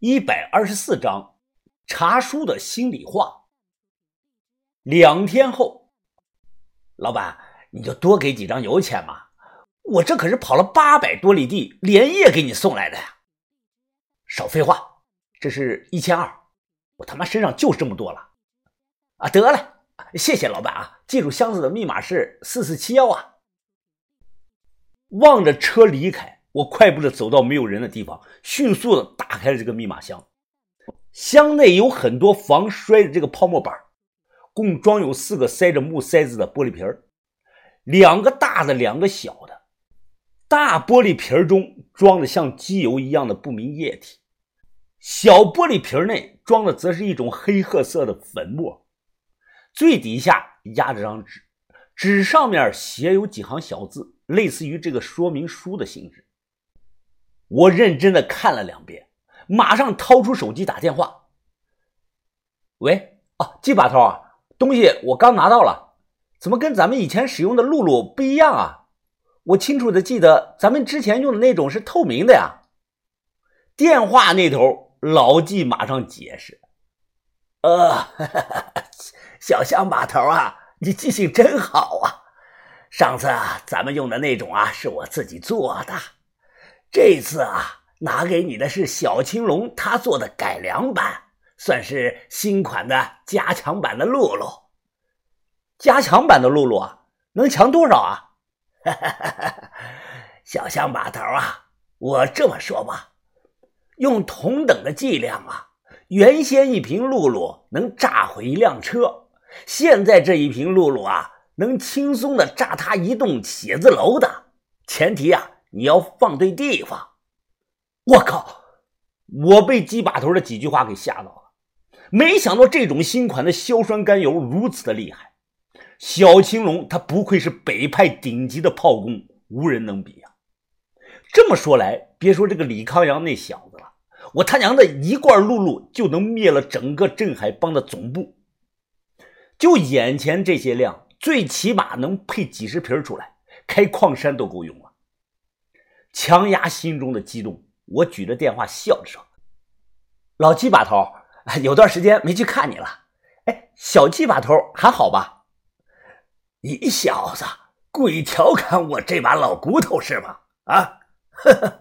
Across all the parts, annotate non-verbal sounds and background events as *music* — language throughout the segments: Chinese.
一百二十四章，茶叔的心里话。两天后，老板，你就多给几张油钱嘛！我这可是跑了八百多里地，连夜给你送来的呀！少废话，这是一千二，我他妈身上就这么多了。啊，得了，谢谢老板啊！记住箱子的密码是四四七幺啊！望着车离开。我快步的走到没有人的地方，迅速的打开了这个密码箱。箱内有很多防摔的这个泡沫板，共装有四个塞着木塞子的玻璃瓶两个大的，两个小的。大玻璃瓶中装的像机油一样的不明液体，小玻璃瓶内装的则是一种黑褐色的粉末。最底下压着张纸，纸上面写有几行小字，类似于这个说明书的性质。我认真的看了两遍，马上掏出手机打电话。喂，啊，季把头啊，东西我刚拿到了，怎么跟咱们以前使用的露露不一样啊？我清楚的记得咱们之前用的那种是透明的呀。电话那头老季马上解释：“呃，*laughs* 小乡把头啊，你记性真好啊！上次啊，咱们用的那种啊，是我自己做的。”这次啊，拿给你的是小青龙他做的改良版，算是新款的加强版的露露。加强版的露露啊，能强多少啊？*laughs* 小象把头啊，我这么说吧，用同等的剂量啊，原先一瓶露露能炸毁一辆车，现在这一瓶露露啊，能轻松的炸塌一栋写字楼的。前提啊。你要放对地方！我靠！我被鸡把头的几句话给吓到了。没想到这种新款的硝酸甘油如此的厉害。小青龙他不愧是北派顶级的炮工，无人能比啊！这么说来，别说这个李康阳那小子了，我他娘的一罐露露就能灭了整个镇海帮的总部。就眼前这些量，最起码能配几十瓶出来，开矿山都够用了。强压心中的激动，我举着电话笑着说：“老鸡把头，有段时间没去看你了。哎，小鸡把头还好吧？你小子故意调侃我这把老骨头是吗？啊，呵 *laughs* 呵，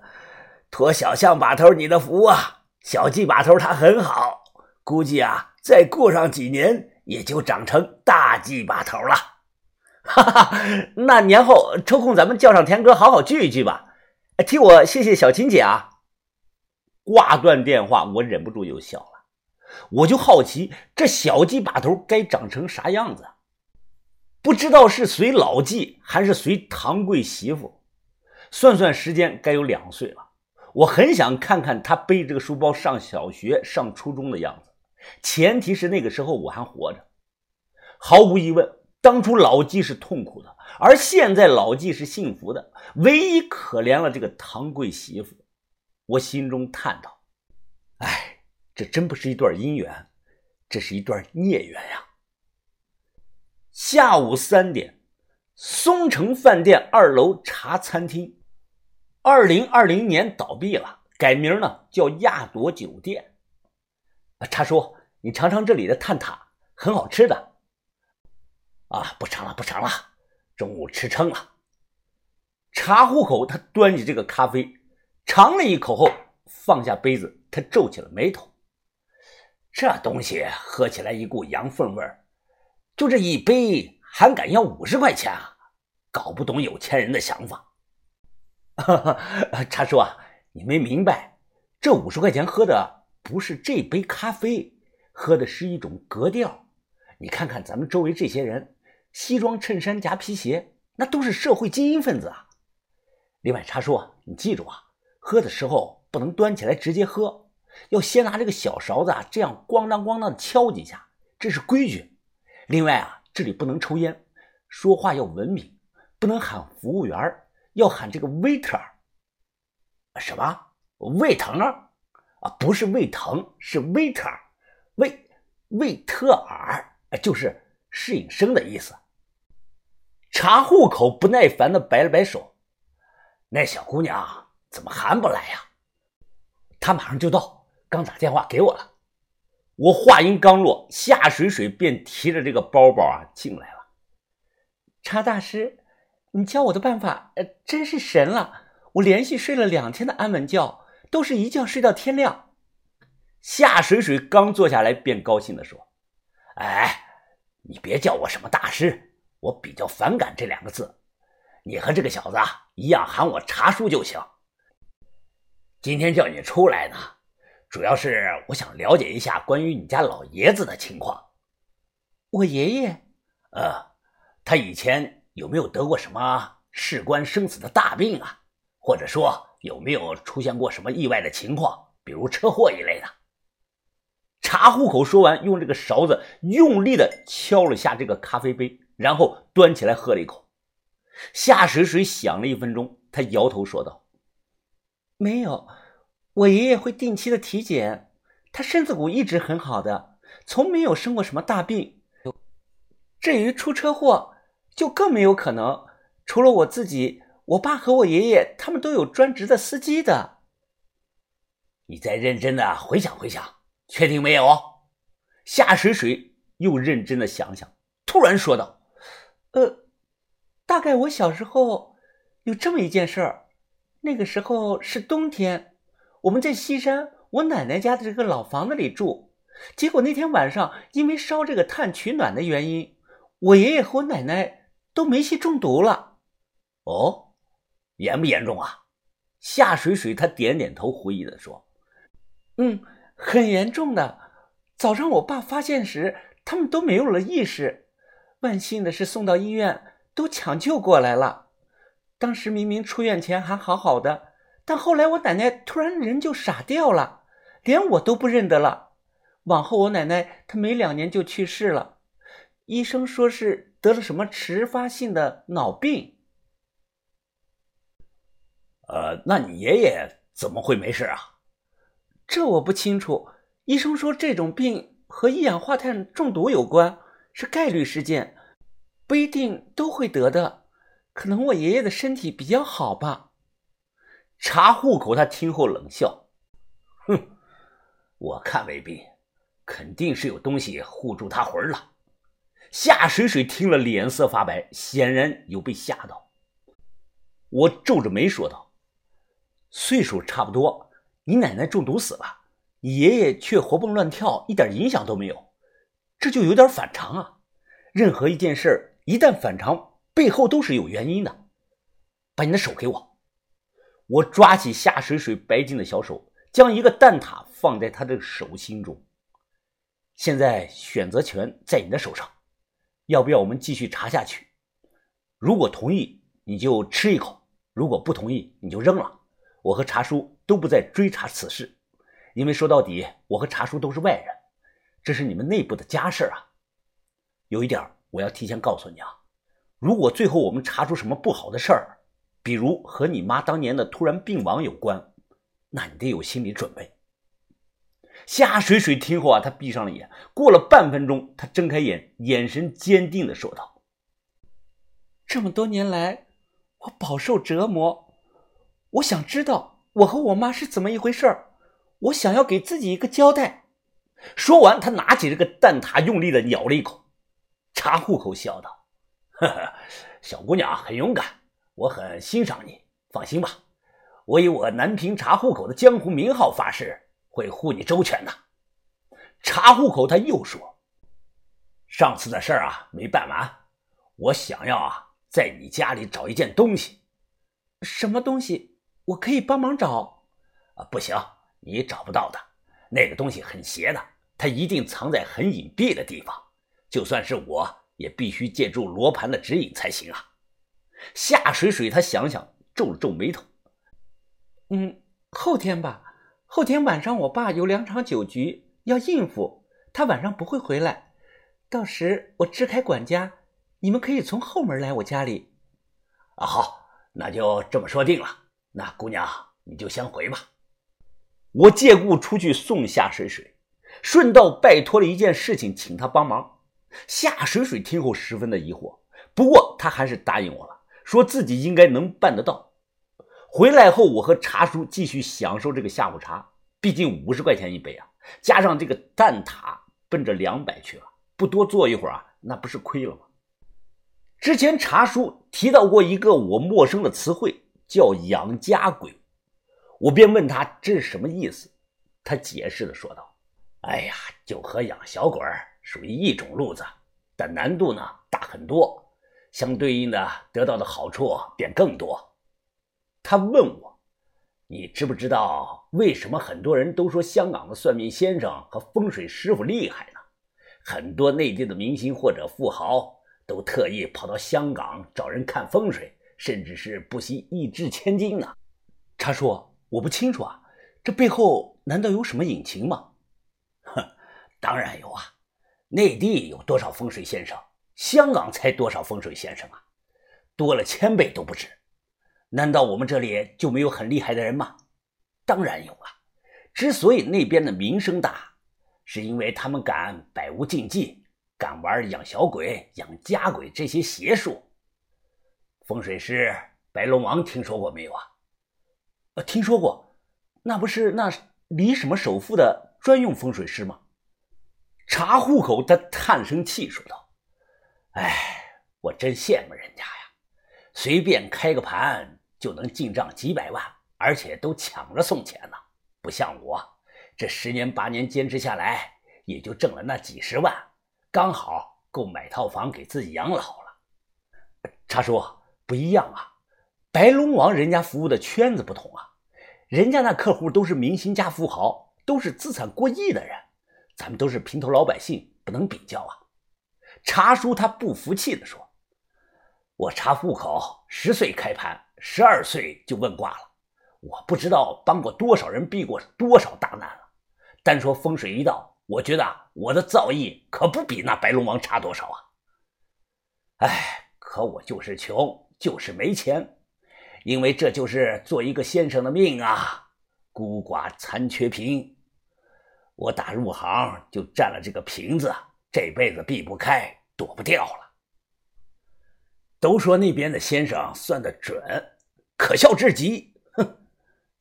托小象把头你的福啊，小鸡把头他很好，估计啊，再过上几年也就长成大鸡把头了。*laughs* 哈哈，那年后抽空咱们叫上田哥，好好聚一聚吧。”哎替我谢谢小琴姐啊！挂断电话，我忍不住又笑了。我就好奇，这小鸡把头该长成啥样子？不知道是随老纪还是随堂贵媳妇。算算时间，该有两岁了。我很想看看他背这个书包上小学、上初中的样子。前提是那个时候我还活着。毫无疑问，当初老纪是痛苦的。而现在老纪是幸福的，唯一可怜了这个堂贵媳妇。我心中叹道：“哎，这真不是一段姻缘，这是一段孽缘呀。”下午三点，松城饭店二楼茶餐厅，二零二零年倒闭了，改名呢叫亚朵酒店。茶叔，你尝尝这里的炭塔，很好吃的。啊，不尝了，不尝了。中午吃撑了，茶壶口，他端起这个咖啡，尝了一口后放下杯子，他皱起了眉头。这东西喝起来一股羊粪味儿就这一杯还敢要五十块钱啊？搞不懂有钱人的想法。*laughs* 茶叔啊，你没明白，这五十块钱喝的不是这杯咖啡，喝的是一种格调。你看看咱们周围这些人。西装衬衫夹皮鞋，那都是社会精英分子啊！另外，茶叔，你记住啊，喝的时候不能端起来直接喝，要先拿这个小勺子啊，这样咣当咣当的敲几下，这是规矩。另外啊，这里不能抽烟，说话要文明，不能喊服务员，要喊这个 waiter。什么？胃疼啊？啊，不是胃疼，是 waiter，胃胃特尔，就是侍应生的意思。查户口不耐烦的摆了摆手，那小姑娘怎么还不来呀？她马上就到，刚打电话给我了。我话音刚落，夏水水便提着这个包包啊进来了。查大师，你教我的办法，呃，真是神了！我连续睡了两天的安稳觉，都是一觉睡到天亮。夏水水刚坐下来，便高兴地说：“哎，你别叫我什么大师，我比较反感这两个字。你和这个小子一样，喊我茶叔就行。今天叫你出来呢，主要是我想了解一下关于你家老爷子的情况。我爷爷，呃，他以前有没有得过什么事关生死的大病啊？或者说有没有出现过什么意外的情况，比如车祸一类的？”茶壶口说完，用这个勺子用力的敲了下这个咖啡杯，然后端起来喝了一口。夏水水想了一分钟，他摇头说道：“没有，我爷爷会定期的体检，他身子骨一直很好的，从没有生过什么大病。至于出车祸，就更没有可能。除了我自己，我爸和我爷爷他们都有专职的司机的。你再认真的回想回想。”确定没有？夏水水又认真的想想，突然说道：“呃，大概我小时候有这么一件事儿。那个时候是冬天，我们在西山我奶奶家的这个老房子里住。结果那天晚上，因为烧这个炭取暖的原因，我爷爷和我奶奶都煤气中毒了。哦，严不严重啊？”夏水水他点点头，回忆的说：“嗯。”很严重的，早上我爸发现时，他们都没有了意识。万幸的是，送到医院都抢救过来了。当时明明出院前还好好的，但后来我奶奶突然人就傻掉了，连我都不认得了。往后我奶奶她没两年就去世了，医生说是得了什么迟发性的脑病。呃，那你爷爷怎么会没事啊？这我不清楚。医生说这种病和一氧化碳中毒有关，是概率事件，不一定都会得的。可能我爷爷的身体比较好吧。查户口，他听后冷笑：“哼，我看未必，肯定是有东西护住他魂了。”夏水水听了，脸色发白，显然有被吓到。我皱着眉说道：“岁数差不多。”你奶奶中毒死了，你爷爷却活蹦乱跳，一点影响都没有，这就有点反常啊！任何一件事一旦反常，背后都是有原因的。把你的手给我，我抓起夏水水白净的小手，将一个蛋挞放在他的手心中。现在选择权在你的手上，要不要我们继续查下去？如果同意，你就吃一口；如果不同意，你就扔了。我和茶叔。都不再追查此事，因为说到底，我和茶叔都是外人，这是你们内部的家事啊。有一点我要提前告诉你啊，如果最后我们查出什么不好的事儿，比如和你妈当年的突然病亡有关，那你得有心理准备。夏水水听后啊，他闭上了眼，过了半分钟，他睁开眼，眼神坚定的说道：“这么多年来，我饱受折磨，我想知道。”我和我妈是怎么一回事儿？我想要给自己一个交代。说完，他拿起这个蛋挞，用力的咬了一口。查户口笑道：“呵呵，小姑娘很勇敢，我很欣赏你。放心吧，我以我南平查户口的江湖名号发誓，会护你周全的。”查户口他又说：“上次的事儿啊，没办完。我想要啊，在你家里找一件东西。什么东西？”我可以帮忙找，啊，不行，你找不到的。那个东西很邪的，它一定藏在很隐蔽的地方。就算是我，也必须借助罗盘的指引才行啊。夏水水，他想想，皱了皱眉头。嗯，后天吧。后天晚上，我爸有两场酒局要应付，他晚上不会回来。到时我支开管家，你们可以从后门来我家里。啊，好，那就这么说定了。那姑娘，你就先回吧。我借故出去送夏水水，顺道拜托了一件事情，请他帮忙。夏水水听后十分的疑惑，不过他还是答应我了，说自己应该能办得到。回来后，我和茶叔继续享受这个下午茶。毕竟五十块钱一杯啊，加上这个蛋挞，奔着两百去了。不多坐一会儿啊，那不是亏了吗？之前茶叔提到过一个我陌生的词汇，叫“养家鬼”，我便问他这是什么意思。他解释的说道：“哎呀，就和养小鬼属于一种路子，但难度呢大很多，相对应的得到的好处便更多。”他问我：“你知不知道为什么很多人都说香港的算命先生和风水师傅厉害呢？很多内地的明星或者富豪。”都特意跑到香港找人看风水，甚至是不惜一掷千金呢。茶叔，我不清楚啊，这背后难道有什么隐情吗？哼，当然有啊。内地有多少风水先生，香港才多少风水先生啊，多了千倍都不止。难道我们这里就没有很厉害的人吗？当然有啊。之所以那边的名声大，是因为他们敢百无禁忌。敢玩养小鬼、养家鬼这些邪术，风水师白龙王听说过没有啊？呃，听说过，那不是那李什么首富的专用风水师吗？查户口，他叹声气说道：“哎，我真羡慕人家呀，随便开个盘就能进账几百万，而且都抢着送钱呢。不像我，这十年八年坚持下来，也就挣了那几十万。”刚好够买套房给自己养老了。查叔不一样啊，白龙王人家服务的圈子不同啊，人家那客户都是明星加富豪，都是资产过亿的人，咱们都是平头老百姓，不能比较啊。茶叔他不服气地说：“我查户口十岁开盘，十二岁就问卦了，我不知道帮过多少人，避过多少大难了。单说风水一道。”我觉得我的造诣可不比那白龙王差多少啊！哎，可我就是穷，就是没钱，因为这就是做一个先生的命啊，孤寡残缺贫。我打入行就占了这个瓶子，这辈子避不开，躲不掉了。都说那边的先生算得准，可笑至极。哼，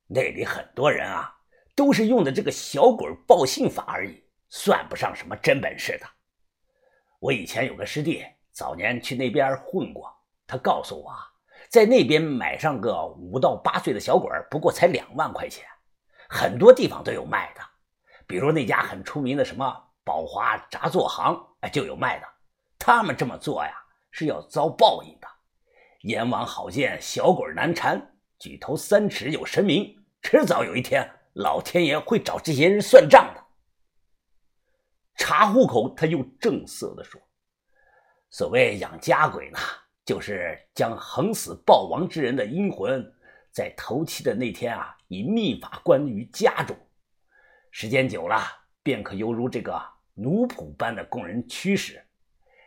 那里很多人啊，都是用的这个小鬼报信法而已。算不上什么真本事的。我以前有个师弟，早年去那边混过，他告诉我，在那边买上个五到八岁的小鬼，不过才两万块钱，很多地方都有卖的，比如那家很出名的什么宝华炸作行，哎，就有卖的。他们这么做呀，是要遭报应的。阎王好见，小鬼难缠，举头三尺有神明，迟早有一天，老天爷会找这些人算账的。查户口，他又正色地说：“所谓养家鬼呢，就是将横死暴亡之人的阴魂，在头七的那天啊，以秘法关于家中。时间久了，便可犹如这个奴仆般的供人驱使。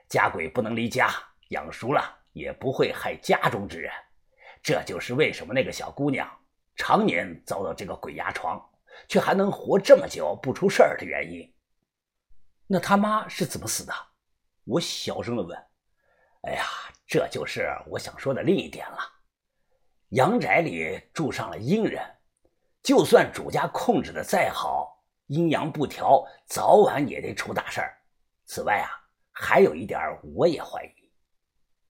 家鬼不能离家，养熟了也不会害家中之人。这就是为什么那个小姑娘常年遭到这个鬼压床，却还能活这么久不出事儿的原因。”那他妈是怎么死的？我小声的问。哎呀，这就是我想说的另一点了。阳宅里住上了阴人，就算主家控制的再好，阴阳不调，早晚也得出大事儿。此外啊，还有一点我也怀疑。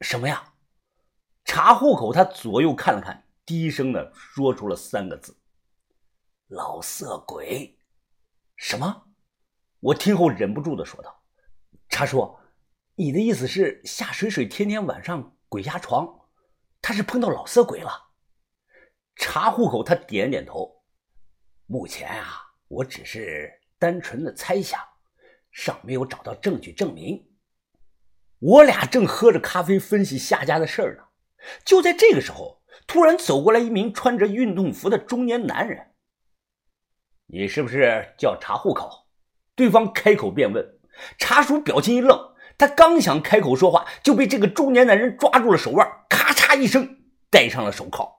什么呀？查户口，他左右看了看，低声的说出了三个字：老色鬼。什么？我听后忍不住的说道：“查叔，你的意思是夏水水天天晚上鬼压床，他是碰到老色鬼了？”查户口他点点头。目前啊，我只是单纯的猜想，尚没有找到证据证明。我俩正喝着咖啡分析夏家的事儿呢，就在这个时候，突然走过来一名穿着运动服的中年男人。“你是不是叫查户口？”对方开口便问，茶叔表情一愣，他刚想开口说话，就被这个中年男人抓住了手腕，咔嚓一声戴上了手铐。